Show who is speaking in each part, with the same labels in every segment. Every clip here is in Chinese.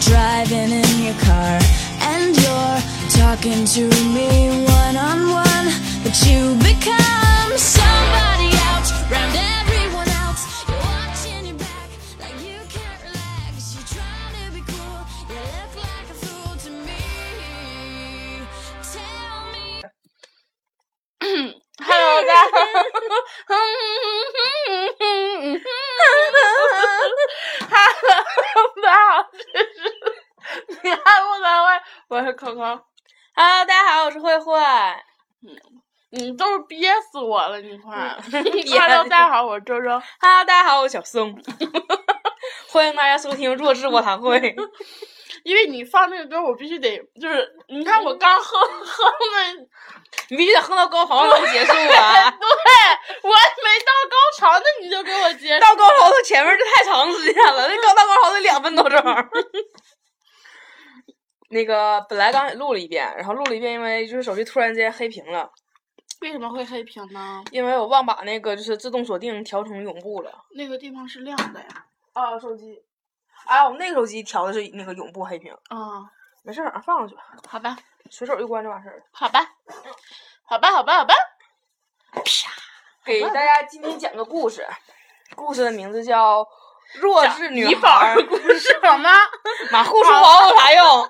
Speaker 1: driving in your car and you're talking to me one on one. But you become somebody else round everyone else. You're watching your back like you can't relax. You're trying to be cool. You look like a fool to me. Tell me.
Speaker 2: Hello，大家好。 大家好，这是你看我的喂，我是可可。Hello，大家好，我是慧慧。嗯，你都是憋死我了，你快。Hello，大家好，我是周周。
Speaker 3: Hello，大家好，我是小松，欢迎大家收听弱智卧谈会。
Speaker 2: 因为你放那个歌，我必须得就是，你看我刚哼哼的，
Speaker 3: 你必须得哼到高潮才能结束啊
Speaker 2: 对
Speaker 3: 啊！
Speaker 2: 我还没到高潮呢，你就给我结束。
Speaker 3: 到高潮的前面就太长时间了，那刚到高潮得两分多钟。那个本来刚才录了一遍，然后录了一遍，因为就是手机突然间黑屏了，
Speaker 2: 为什么会黑屏呢？
Speaker 3: 因为我忘把那个就是自动锁定调成永不了。
Speaker 2: 那个地方是亮的呀。
Speaker 3: 啊，手机，哎，我那个手机调的是那个永不黑屏，
Speaker 2: 啊、
Speaker 3: 没事儿，放上去吧，
Speaker 2: 好吧，
Speaker 3: 随手一关就完事儿了。
Speaker 2: 好吧，好吧，好吧，好吧。
Speaker 3: 啪给大家今天讲个故事，故事的名字叫《弱智女
Speaker 2: 宝
Speaker 3: 孩儿》。
Speaker 2: 儿故事好吗？
Speaker 3: 妈，护书宝有啥用？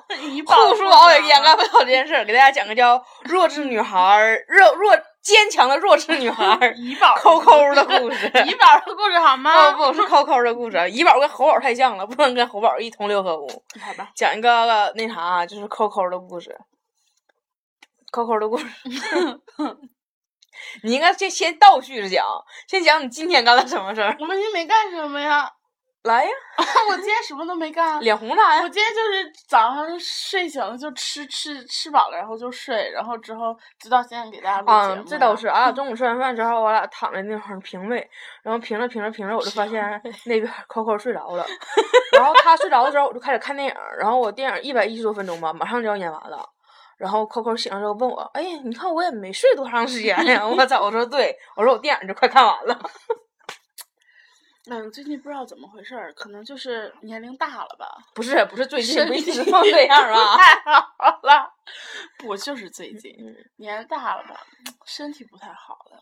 Speaker 3: 护书宝也掩盖不了这件事儿。给大家讲个叫弱智女孩儿，弱弱坚强的弱智女孩儿
Speaker 2: 怡宝
Speaker 3: 扣扣的故事。
Speaker 2: 怡宝的故事好吗？
Speaker 3: 不不是扣扣的故事，怡宝跟猴宝太像了，不能跟猴宝一同流合污。
Speaker 2: 好吧，
Speaker 3: 讲一个那啥，就是扣扣的故事。扣扣的故事，你应该先先倒叙着讲，先讲你今天干了什么事儿。
Speaker 2: 我们今天没干什么呀？
Speaker 3: 来呀，
Speaker 2: 我今天什么都没干。
Speaker 3: 脸红啥呀我？
Speaker 2: 今天就是早上睡醒了就吃吃吃饱了，然后就睡，然后之后直到现在给大家录节
Speaker 3: 啊
Speaker 2: 目，
Speaker 3: 这倒是。俺俩 中午吃完饭之后，我俩躺在那块儿平位，然后平着平着平着，我就发现 那边 Coco 睡着了，然后他睡着的时候，我就开始看电影，然后我电影一百一十多分钟吧，马上就要演完了。然后 Coco 醒了之后问我：“哎呀，你看我也没睡多长时间呀。”我操！我说对，我说我电影就快看完了。
Speaker 2: 嗯，最近不知道怎么回事儿，可能就是年龄大了吧。
Speaker 3: 不是不是最近一直都这样吗？
Speaker 2: 太好了，不就是最近
Speaker 3: 嗯
Speaker 2: 年龄大了吧，身体不太好了。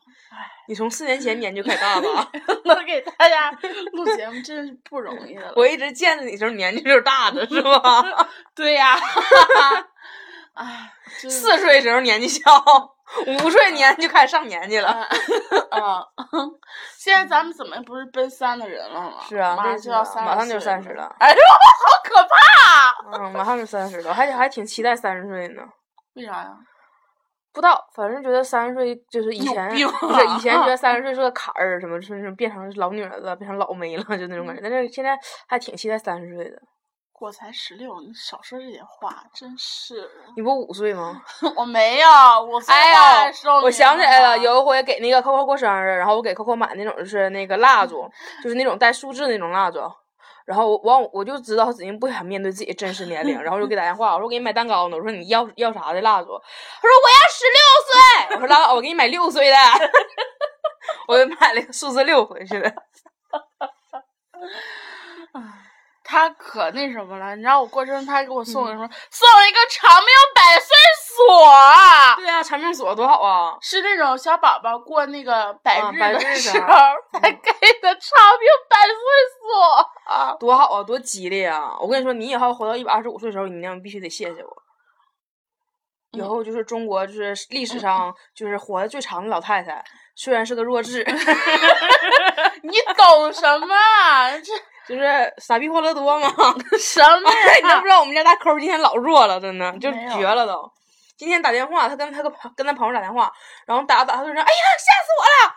Speaker 3: 你从四年前年就开始大了？
Speaker 2: 能给大家录节目真是不容易了。
Speaker 3: 我一直见着你时候年纪就是大的，是吧？
Speaker 2: 对呀，哎，
Speaker 3: 四岁时候年纪小，五岁年就开始上年纪了。
Speaker 2: 啊，现在咱们怎么不是奔三的人了吗？
Speaker 3: 是啊，
Speaker 2: 马上
Speaker 3: 那
Speaker 2: 就要三，
Speaker 3: 马上就三十。了。
Speaker 2: 哎呦，好可怕！
Speaker 3: 嗯，马上就三十了，我还还挺期待三十岁呢。
Speaker 2: 为啥呀？
Speaker 3: 不知道，反正觉得三十岁就是以前
Speaker 2: 病
Speaker 3: 不是以前
Speaker 2: 啊
Speaker 3: 觉得三十岁是个坎儿，什么就是变成老女人了，变成老妹了，就那种感觉。但是现在还挺期待三十岁的。
Speaker 2: 我才十六，你少说这点话，真是。
Speaker 3: 你不五岁吗？
Speaker 2: 我没有，我说
Speaker 3: 哎
Speaker 2: 呀，
Speaker 3: 我想起来了，有一回给那个 Coco 过生日，然后我给 Coco 买那种就是那个蜡烛，就是那种带数字那种蜡烛。然后我完我就知道他指定不想面对自己真实年龄，然后我就给打电话，我说我给你买蛋糕呢，我说你要要啥的蜡烛？他说我要十六岁，我说拉倒，我给你买六岁的，我就买了个数字六回去的。
Speaker 2: 他可那什么了，你知道我过生日，他给我送了
Speaker 3: 嗯
Speaker 2: 什么？送了一个长命百岁锁啊，
Speaker 3: 对啊、长命锁多好啊！
Speaker 2: 是那种小宝宝过那个百
Speaker 3: 啊
Speaker 2: 日的
Speaker 3: 时
Speaker 2: 时候
Speaker 3: 候
Speaker 2: 才给的长命百岁锁啊。
Speaker 3: 多好啊，多吉利啊！我跟你说，你以后活到一百二十五岁的时候，你那样必须得谢谢我。以后就是中国就是历史上就是活的最长的老太太，虽然是个弱智，
Speaker 2: 你懂什么？这
Speaker 3: 就是傻逼欢乐多嘛。
Speaker 2: 什么
Speaker 3: 你都不？知道我们家大抠今天老弱了，真的就绝了都。今天打电话，他跟他个朋跟他朋友打电话，然后打着打他就说：“哎呀，吓死我了！”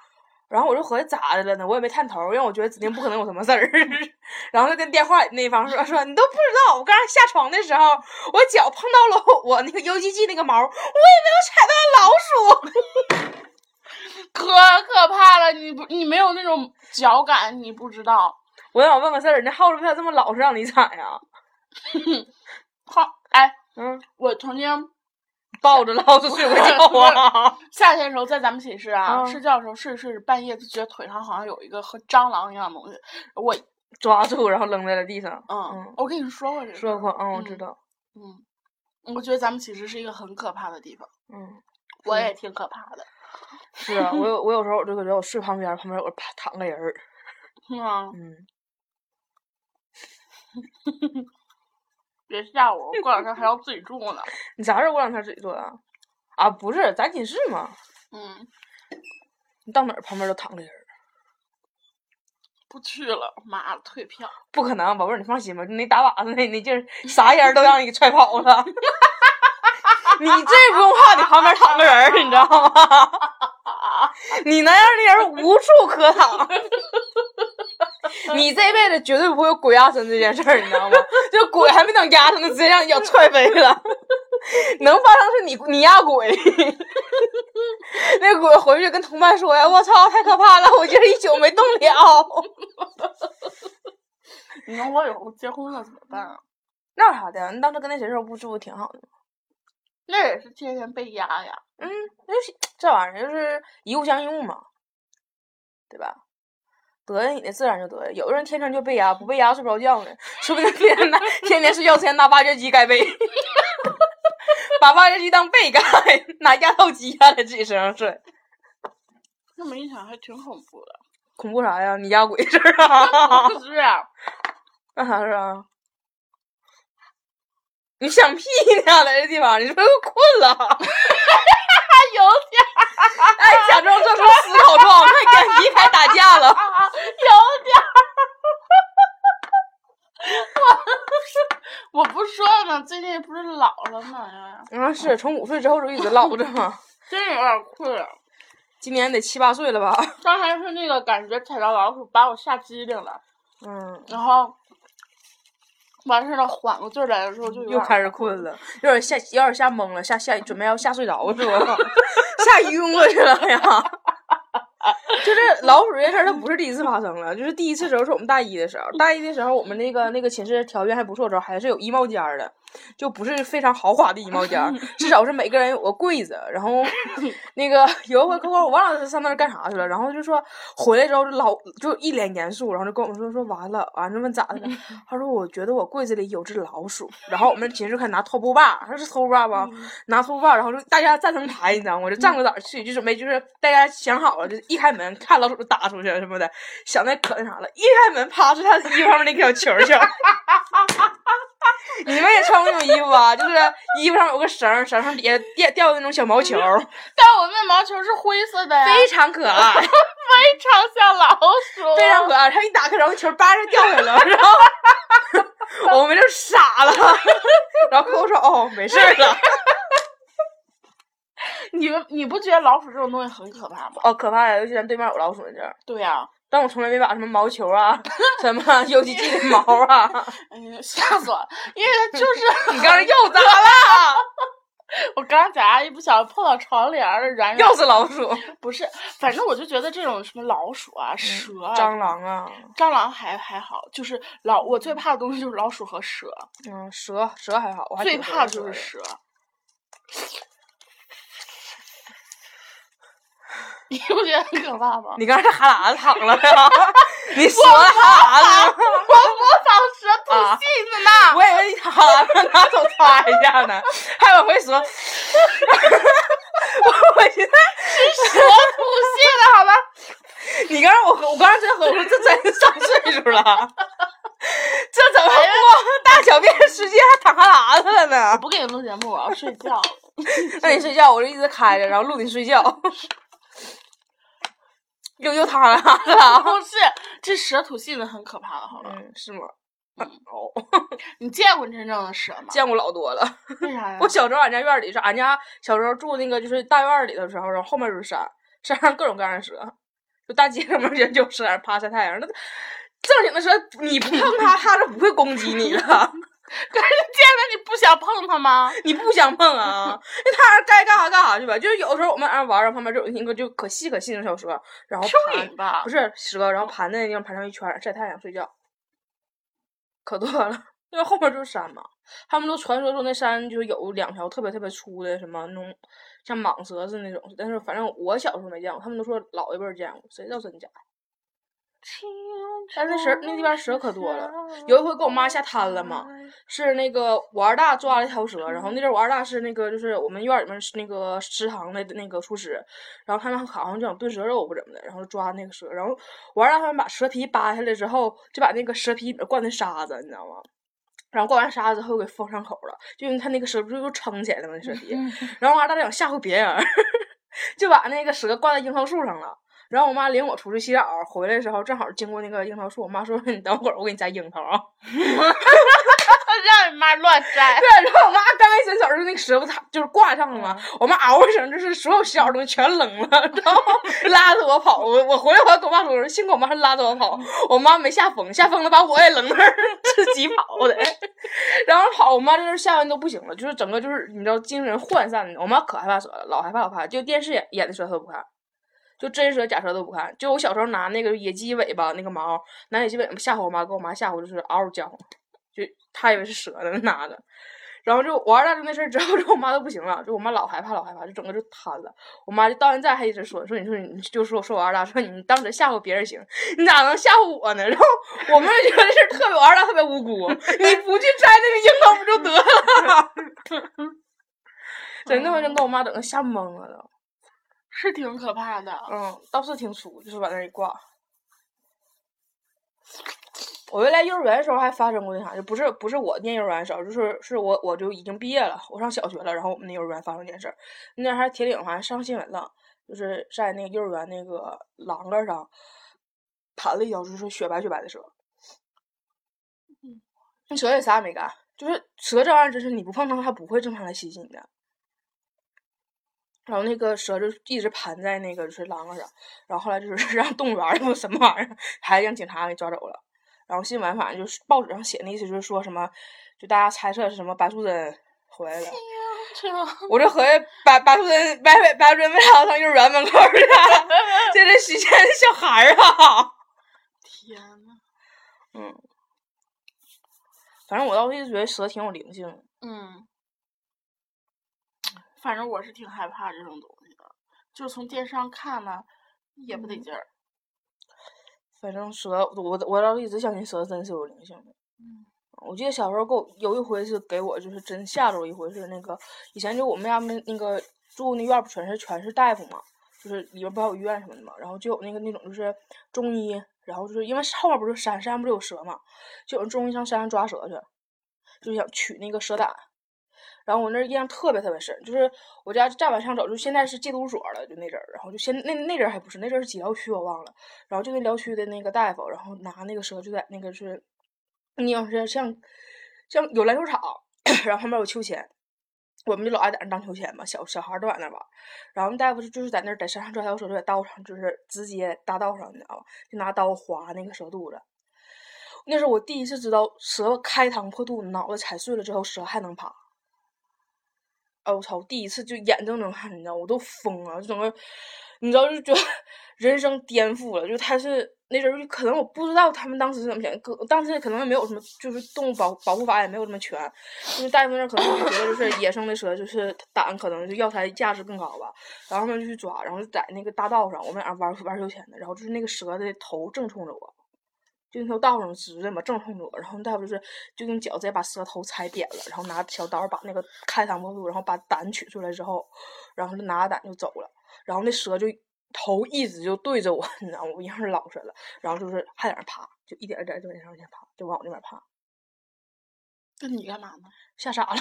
Speaker 3: 然后我就合计咋的了呢？我也没探头，因为我觉得指定不可能有什么事儿。然后他跟电话里那方说说你都不知道，我刚才下床的时候，我脚碰到了我那个 UGG 那个毛，我以为我踩到了老鼠。
Speaker 2: 可可怕了！你不，你没有那种脚感，你不知道。
Speaker 3: 我想问个事儿，那耗子为啥这么老实让你踩呀？
Speaker 2: 好，哎，
Speaker 3: 嗯
Speaker 2: 我曾经
Speaker 3: 抱着老子睡过觉啊！
Speaker 2: 夏天的时候在咱们寝室啊，
Speaker 3: 啊
Speaker 2: 睡觉的时候睡着睡着半夜就觉得腿上好像有一个和蟑螂一样的东西，我
Speaker 3: 抓住，然后扔在了地上。
Speaker 2: 嗯
Speaker 3: 嗯，
Speaker 2: 我跟你说过这个
Speaker 3: 说过，嗯，我知
Speaker 2: 嗯
Speaker 3: 道。
Speaker 2: 嗯，我觉得咱们寝室是一个很可怕的地方，
Speaker 3: 嗯，
Speaker 2: 我也挺可怕的，
Speaker 3: 是啊，我有 我有时候我就感觉我睡旁边，旁边有个趴躺个人儿。
Speaker 2: 是吗？
Speaker 3: 嗯，
Speaker 2: 别吓我，我过两天还要自己住呢。
Speaker 3: 你啥时候过两天自己住啊？啊，不是，咱寝室嘛，
Speaker 2: 嗯，
Speaker 3: 你到哪儿旁边都躺个人。
Speaker 2: 不去了，妈的，退票。
Speaker 3: 不可能，宝贝儿，你放心吧，你那打靶子那那劲儿，啥人都让你给踹跑了。你这不用怕，你旁边躺个人儿，你知道吗？你那样的人无处可躺。你这辈子绝对不会有鬼压身这件事儿，你知道吗？就鬼还没等压上呢，直接让你脚踹飞了。能发生是你你压鬼，那鬼回去跟同伴说呀：“我操，太可怕了，我今儿一宿没动了。”
Speaker 2: 你说我以后结婚了怎么办啊？
Speaker 3: 那有啥的？你当时跟那谁时候不住的挺好的吗？
Speaker 2: 那也是天天被压呀。
Speaker 3: 嗯，那就是这玩意儿就是一物降一物嘛，对吧？得了你的自然就得了，有的人天生就被压，不被压睡不着觉呢，说不定天天拿天天睡觉之前拿挖掘机盖被，把挖掘机当被盖，拿压套机压在自己身上睡，
Speaker 2: 这么一想还挺恐怖的。
Speaker 3: 恐怖啥呀？你压鬼事儿啊？
Speaker 2: 不是啊，
Speaker 3: 干啥事儿啊？你想屁呢？来这地方，你是不是困了？
Speaker 2: 有点
Speaker 3: 哎，假装做出思考状，快点离开打架了。
Speaker 2: 有点儿。我我不说呢，最近不是老了吗？
Speaker 3: 啊，是从五岁之后就一直老着吗，
Speaker 2: 真有点困。
Speaker 3: 今年得七八岁了吧？
Speaker 2: 刚才是那个感觉踩到老鼠把我吓机灵了，
Speaker 3: 嗯，
Speaker 2: 然后完事儿了缓过劲儿来的时候就
Speaker 3: 又开始困了，有点吓，有点吓懵了，吓吓准备要吓睡着是吧？吓晕过去了呀！就是老鼠这事儿，它不是第一次发生了，就是第一次时候是我们大一的时候，大一的时候我们那个那个寝室条件还不错的时候，还是有衣帽间儿的，就不是非常豪华的衣帽间，至少是每个人有个柜子。然后 那个 有一回扣扣我忘了他上那儿干啥去了，然后就说回来之后就老就一脸严肃，然后就跟我们说说完了，完了问咋的了？他说我觉得我柜子里有只老鼠，然后我们寝室开始拿拖布把，他是拖布把吧？拿拖布把，然后就大家站成排，你知道吗？我就站个哪去，就准备就是大家想好了，就一开门看老鼠就打出去了什么的，想那可那啥了，一开门啪出他的衣服上面那个小球儿去了。你们也穿过那种衣服啊？就是衣服上有个绳儿，绳上底下掉掉的那种小毛球，
Speaker 2: 但我那毛球是灰色的呀，
Speaker 3: 非常可爱，
Speaker 2: 非常像老鼠，
Speaker 3: 非常可爱。他一打开，然后球叭就掉下来了，然后我们就傻了。然后客户说：“哦，没事儿了。
Speaker 2: 你们你不觉得老鼠这种东西很可怕吗”？
Speaker 3: 哦，可怕呀！尤其咱对面有老鼠那阵儿，
Speaker 2: 对呀、
Speaker 3: 但我从来没把什么毛球啊、什么游戏机的毛啊，
Speaker 2: 哎呀，吓死我了！因为它就是
Speaker 3: 你刚才又咋了？
Speaker 2: 我刚才在家一不小心碰到窗帘儿了，然然
Speaker 3: 又是老鼠、
Speaker 2: 不是，反正我就觉得这种什么老鼠啊、蛇啊、
Speaker 3: 蟑螂啊，
Speaker 2: 蟑螂还还好，就是老我最怕的东西就是老鼠和蛇，
Speaker 3: 嗯，蛇蛇还好，我还
Speaker 2: 最怕的就是
Speaker 3: 蛇的
Speaker 2: 蛇。你不觉得很可怕吗？
Speaker 3: 你刚才哈喇子淌了呀？你说了哈喇子，
Speaker 2: 我模仿蛇吐
Speaker 3: 啊
Speaker 2: 信子呢。
Speaker 3: 我以为你哈喇子拿手擦一下呢，还往回说。我我觉得
Speaker 2: 蛇吐信的好吧？
Speaker 3: 你刚才我喝，我刚才真喝，我说这真是上岁数了，这怎么过大小便时间还淌哈喇子了呢？
Speaker 2: 不给你录节目，我要睡觉了。
Speaker 3: 那你睡觉，我就一直开着，然后录你睡觉。又又淌哈喇子了。
Speaker 2: 不 是，这蛇吐信子很可怕的，好吧？
Speaker 3: 嗯，是吗？哦，
Speaker 2: 你见过真正的蛇吗？
Speaker 3: 见过老多了。
Speaker 2: 为啥呀？
Speaker 3: 我小时候俺家院儿里是俺家小时候住那个就是大院儿里的时候，然后后面就是山，山上各种各样的蛇，就大街上面人就蛇在那趴晒太阳。那正经的蛇，你不碰它，它是不会攻击你的，
Speaker 2: 可是见了你不想碰它吗？
Speaker 3: 你不想碰啊？那它该干啥干啥去吧。就是有时候我们俺玩儿，旁边就有一个就可细可细的小蛇，然后
Speaker 2: 蚯
Speaker 3: 盘
Speaker 2: 蚓吧
Speaker 3: 不？是蛇，然后盘在那地方盘上一圈晒太阳睡觉，可多了。因为后边就是山嘛。他们都传说说那山就是有两条特别特别粗的什么那种像蟒蛇似的那种，但是反正我小时候没见过，他们都说老一辈儿见过，谁知道真假？但是那蛇那地方蛇可多了，有一回跟我妈下滩了嘛，是那个我二大抓了一条蛇，然后那阵儿我二大是那个就是我们院儿里面是那个食堂的那个厨师，然后他们好像就想炖蛇肉不怎么的，然后抓那个蛇，然后我二大他们把蛇皮扒下来之后，就把那个蛇皮里面灌的沙子，你知道吗？然后灌完沙子之后给封上口了，就因为他那个蛇不是又撑起来了吗？那蛇皮，然后我二大就想吓唬别人，就把那个蛇挂在樱桃树上了。然后我妈领我出去洗澡，回来的时候正好经过那个樱桃树，我妈说：“你等会儿，我给你摘樱桃啊。”
Speaker 2: 让你妈乱摘。
Speaker 3: 对，然后我妈刚一伸手，就那个蛇不它就是挂上了嘛？我妈嗷一声，就是所有洗澡东西全扔了，然后拉着我跑。我我回来我还跟我妈说，说幸亏我妈是拉着我跑，我妈没吓疯，吓疯了把我也扔那儿，自己跑的。然后跑，我妈就是吓完都不行了，就是整个就是你知道精神涣散的。我妈可害怕蛇了，老害怕老怕，就电视演演的蛇她都不看。就真蛇假蛇都不看，就我小时候拿那个野鸡尾巴那个毛，拿野鸡尾巴吓唬我妈，给我妈吓唬就是嗷嗷叫，就她以为是蛇呢拿的，然后就我二大就那事儿之后，就我妈都不行了，就我妈老害怕老害怕，就整个就瘫了。我妈就到现在还一直说说你说你就说说我二大说你当时吓唬别人行，你咋能吓唬我呢？然后我们就觉得这事儿特别我二大特别无辜，你不去摘那个樱桃不就得了？真的，我真给我妈整个吓懵了都。
Speaker 2: 是挺可怕的。
Speaker 3: 嗯，倒是挺粗，就是往那儿一挂。我原来幼儿园的时候还发生过那啥，就不是不是我念幼儿园的时候，就是是我我就已经毕业了，我上小学了，然后我们那幼儿园发生这件事儿，那还铁岭好像上新闻了，就是在那个幼儿园那个栏杆上盘了一条就是雪白雪白的蛇。那蛇也啥也没干，就是蛇这玩意儿，真是你不碰它，它不会正常来袭击你的。然后那个蛇就一直盘在那个就是栏杆上，然后后来就是 让动物园儿不什么玩意儿，还让警察给抓走了。然后新闻反正就是报纸上写那意思就是说什么，就大家猜测是什么白素贞回来了。我就合计白白素贞白白白素贞为啥要上幼儿园门口？这是许仙的小孩儿啊！
Speaker 2: 天呐，
Speaker 3: 嗯，反正我倒是一直觉得蛇挺有灵性的。
Speaker 2: 嗯，反正我是挺害怕这种东西的，就是从电视上看呢，也不得劲儿。
Speaker 3: 反正蛇，我我倒是一直相信蛇真是有灵性的。
Speaker 2: 嗯
Speaker 3: 我记得小时候给我有一回是给我就是真吓着一回是那个以前就我们家那那个住那院儿不全是全是大夫嘛，就是里边不还有医院什么的嘛，然后就有那个那种就是中医，然后就是因为后面不是山山不是有蛇嘛，就有中医上山上抓蛇去，就想取那个蛇胆。然后我那儿印象特别特别深，就是我家再往上走，就现在是戒毒所了，就那阵儿，然后就现那那阵儿还不是，那阵儿是几疗区我忘了，然后就那疗区的那个大夫，然后拿那个蛇就在那个是，你要是像像有篮球场，然后旁边有秋千，我们就老爱在那荡秋千嘛，小小孩都在那玩，然后大夫就就是在那儿在山上抓条蛇，就在道上，就是直接大道上，你知道吧？就拿刀划那个蛇肚子。那是我第一次知道蛇开膛破肚，脑袋踩碎了之后，蛇还能爬。我操！第一次就眼睁睁看，你知道，我都疯了，就整个，你知道，就觉得人生颠覆了。就他是那阵儿，可能我不知道他们当时是怎么想，可当时可能也没有什么，就是动物保保护法也没有这么全，因为大部分人可能就觉得就是野生的蛇就是胆可能就药材价值更高吧，然后他们就去抓，然后就在那个大道上，我们俩玩玩秋千的，然后就是那个蛇的头正冲着我。就那条道上直的嘛，正冲着我，然后大夫就是就用脚直接把舌头踩扁了，然后拿小刀把那个开膛破肚，然后把胆取出来之后，然后就拿着胆就走了，然后那蛇就头一直就对着我，你知道吗？我一样是老实了，然后就是还在那爬，就一点一点就往上前爬，就往我那边爬，
Speaker 2: 那你干嘛呢？
Speaker 3: 吓傻了，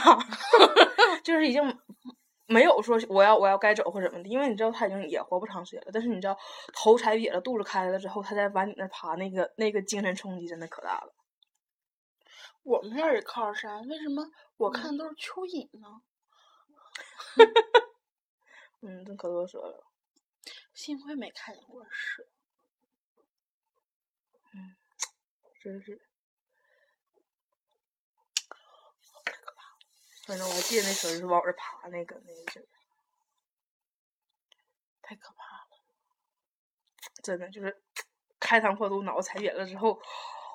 Speaker 3: 就是已经没有说我要我要该走或怎么的，因为你知道他已经也活不长时间了。但是你知道头踩瘪了，肚子开了之后，他再往你那儿爬，那个那个精神冲击真的可大了。
Speaker 2: 我们那儿也靠着山，为什么我看都是蚯蚓呢？
Speaker 3: 嗯，真可多蛇了。
Speaker 2: 幸亏没看见过蛇。
Speaker 3: 真是。反正我还记得那时候就是往我这爬那个那个劲儿，
Speaker 2: 太可怕了！
Speaker 3: 真的就是开膛破肚，脑子踩扁了之后，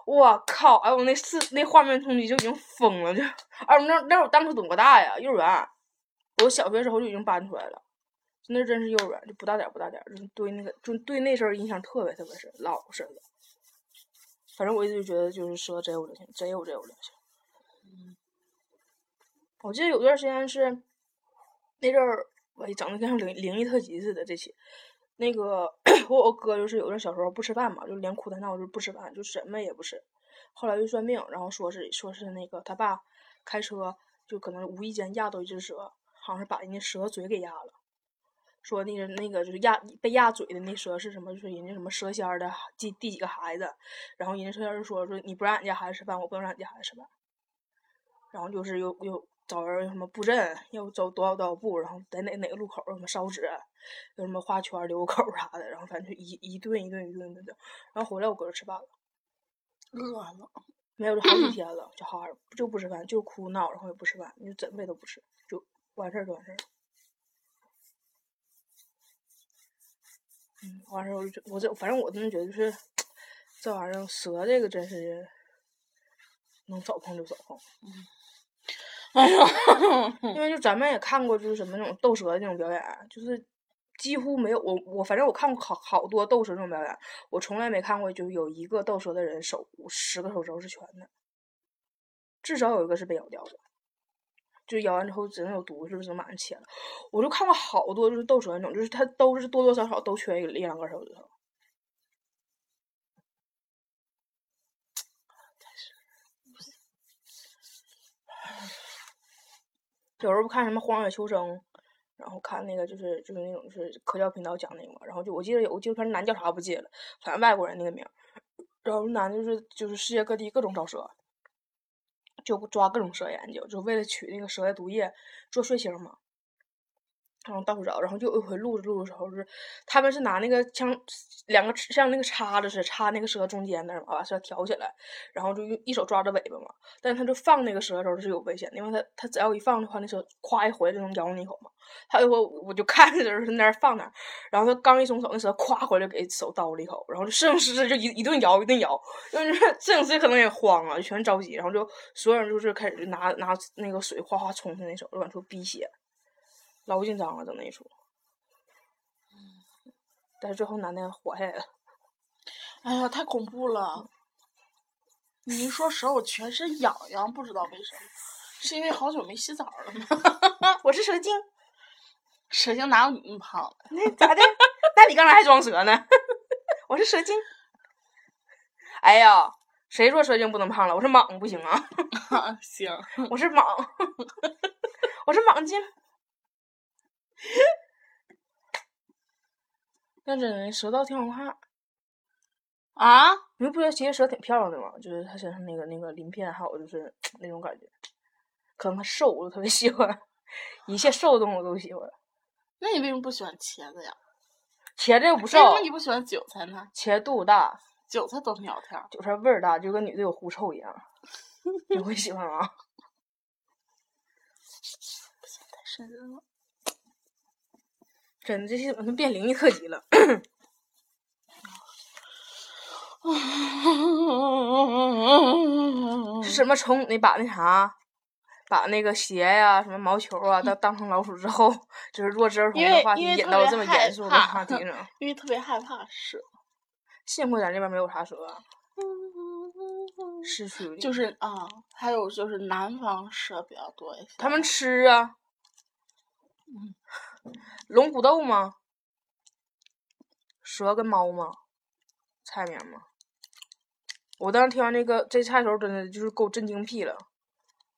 Speaker 3: 我靠！哎，我那四那画面冲击就已经疯了，就哎，我那那我当时多大呀？幼儿园，我小学时候就已经搬出来了，那真是幼儿园，就不大点儿不大点儿，就对那个就对那事儿印象特别特别深，老深了。反正我一直觉得就是蛇真有灵性，真有真有灵性。我记得有段时间是那阵儿，我整的跟像灵灵异特辑似的。这期那个 我我哥就是有阵小时候不吃饭嘛，就连哭带闹就不吃饭，就什么也不吃。后来就算命，然后说是说是那个他爸开车就可能无意间压到一只蛇，好像是把人家蛇嘴给压了。说那个那个就是压被压嘴的那蛇是什么？就是人家什么蛇仙儿的第第几个孩子？然后人家蛇仙儿就说说你不让俺家孩子吃饭，我不能让俺家孩子吃饭。然后就是又又找人什么布阵，要不走多少多少步，然后在哪哪个路口什么烧纸，有什么画圈留个口啥的，然后反正就一一顿一顿一顿的整。然后回来我搁这吃饭了，
Speaker 2: 饿了。
Speaker 3: 没有就好几天了，小孩儿就不吃饭，就哭闹，然后也不吃饭，就怎么也都不吃，就完事儿就完事儿。嗯，完事儿我就我这反正我真的觉得就是这玩意儿蛇这个真是能早碰就早碰。
Speaker 2: 哎呀，
Speaker 3: 因为就咱们也看过，就是什么那种斗蛇的那种表演，就是几乎没有我我反正我看过好好多斗蛇那种表演，我从来没看过就有一个斗蛇的人手十个手指头是全的，至少有一个是被咬掉的，就咬完之后只能有毒，是不是马上切了？我就看过好多就是斗蛇那种，就是他都是多多少少都缺一两根手指头。有时候不看什么《荒野求生》，然后看那个就是就是那种就是科教频道讲那个嘛，然后就我记得有个纪录片男叫啥不记得了，反正外国人那个名，然后男的就是就是世界各地各种找蛇，就抓各种蛇研究，就为了取那个蛇的毒液做血清嘛。然后到处找，然后就有一回录着录的时候，是他们是拿那个枪两个像那个叉子似的插那个蛇中间那儿嘛，把蛇挑起来，然后就用一手抓着尾巴嘛。但是他就放那个蛇的时候是有危险，因为他他只要一放的话，那蛇咵一回来就能咬你一口嘛。他一会我就看着就是那儿放那儿，然后他刚一松手，那蛇咵回来给手叨了一口，然后就摄影师就一一顿摇一顿摇，就是摄影师可能也慌了，全着急，然后就所有人就是开始拿拿那个水哗哗冲他那手，就往出逼血。老紧张了，整那一出，但是最后男的活下来了。
Speaker 2: 哎呀，太恐怖了！你一说蛇，我全身痒痒，不知道为什么，是因为好久没洗澡了吗？
Speaker 3: 我是蛇精，
Speaker 2: 蛇精哪有你那么胖？
Speaker 3: 那咋的？那你刚才还装蛇呢？我是蛇精。哎呀，谁说蛇精不能胖了？我是蟒，不行啊。
Speaker 2: 行，
Speaker 3: 我是蟒，我是蟒精。那真的蛇倒挺好看
Speaker 2: 啊！
Speaker 3: 你们不觉得其实蛇挺漂亮的吗？就是它身上那个那个鳞片，还有就是 那种感觉。可能它瘦，我就特别喜欢。一切瘦的动物我都喜欢。
Speaker 2: 那你为什么不喜欢茄子呀？
Speaker 3: 茄子又不瘦。
Speaker 2: 为什么你不喜欢韭菜呢？
Speaker 3: 茄子肚子大，
Speaker 2: 韭菜都苗条，
Speaker 3: 韭菜味儿大，就跟女的有狐臭一样。你会喜欢吗？
Speaker 2: 不行，太瘆人了。
Speaker 3: 真的，这些怎么能变灵异特辑了？是什么虫？你把那啥，把那个鞋呀、什么毛球啊，当当成老鼠之后，就是弱智儿童的话题引到这么严肃的话题上。
Speaker 2: 因为特别害怕蛇。
Speaker 3: 幸亏咱这边没有啥蛇。市区里
Speaker 2: 就是啊，还有就是南方蛇比较多一些。
Speaker 3: 他们吃啊。
Speaker 2: 嗯。
Speaker 3: 龙骨豆吗？蛇跟猫吗？菜名吗？我当时听完这个这菜的时候，真的就是够震惊屁了。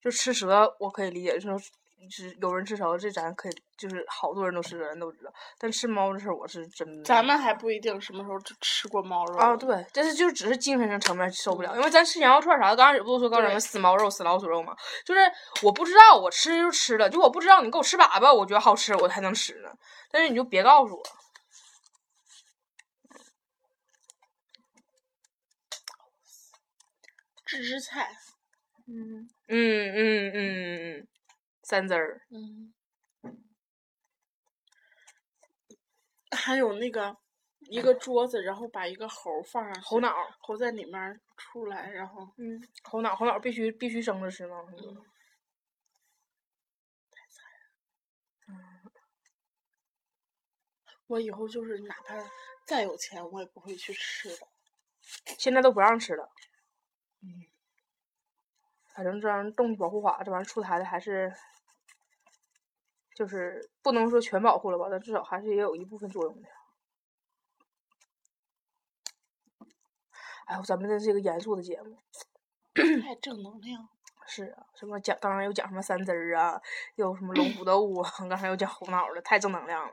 Speaker 3: 就吃蛇我可以理解，就是是有人吃蛇，这咱可以就是好多人都吃蛇，人都知道。但吃猫这事儿，我是真。
Speaker 2: 咱们还不一定什么时候吃过猫肉
Speaker 3: 啊？对，但是就只是精神上层面受不了，因为咱吃羊肉串啥的，刚开始不都说告诉什么死猫肉、死老鼠肉吗？就是我不知道，我吃就吃了，就我不知道，你给我吃粑粑，我觉得好吃，我才能吃呢。但是你就别告诉我。
Speaker 2: 芝芝菜，
Speaker 3: 嗯嗯嗯嗯嗯，三汁儿，
Speaker 2: 嗯，还有那个，一个桌子，然后把一个猴儿放上去，
Speaker 3: 猴脑，
Speaker 2: 猴在里面出来，然后
Speaker 3: 嗯，猴脑，猴脑必须必须生着吃吗？
Speaker 2: 嗯，我以后就是哪怕再有钱，我也不会去吃的。
Speaker 3: 现在都不让吃了。
Speaker 2: 嗯，
Speaker 3: 反正这玩意儿动物保护法这玩意儿出台的还是，就是不能说全保护了吧，但至少还是也有一部分作用的。哎呦，咱们这是一个严肃的节目。
Speaker 2: 太正能量。
Speaker 3: 是啊，什么讲刚才又讲什么三汁儿啊，又什么龙虎斗啊，刚才又讲猴脑的，太正能量了。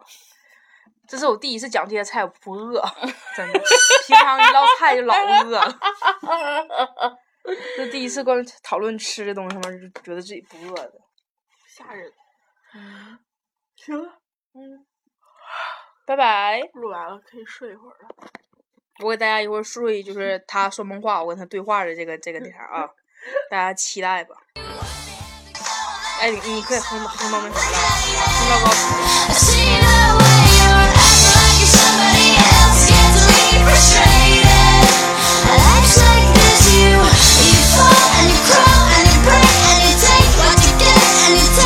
Speaker 3: 这是我第一次讲这些菜，我不饿，真的。平常一唠菜就老饿了。这第一次关于讨论吃的东西上面，就觉得自己不饿的。
Speaker 2: 吓人。
Speaker 3: 嗯，
Speaker 2: 行了，
Speaker 3: 嗯，拜拜。
Speaker 2: 录完了可以睡一会儿了。
Speaker 3: 我给大家一会儿睡，就是他说梦话，我跟他对话的这个这个那啥啊，大家期待吧。哎，你你可以哼哼到那啥了，哼到高潮。
Speaker 1: and it's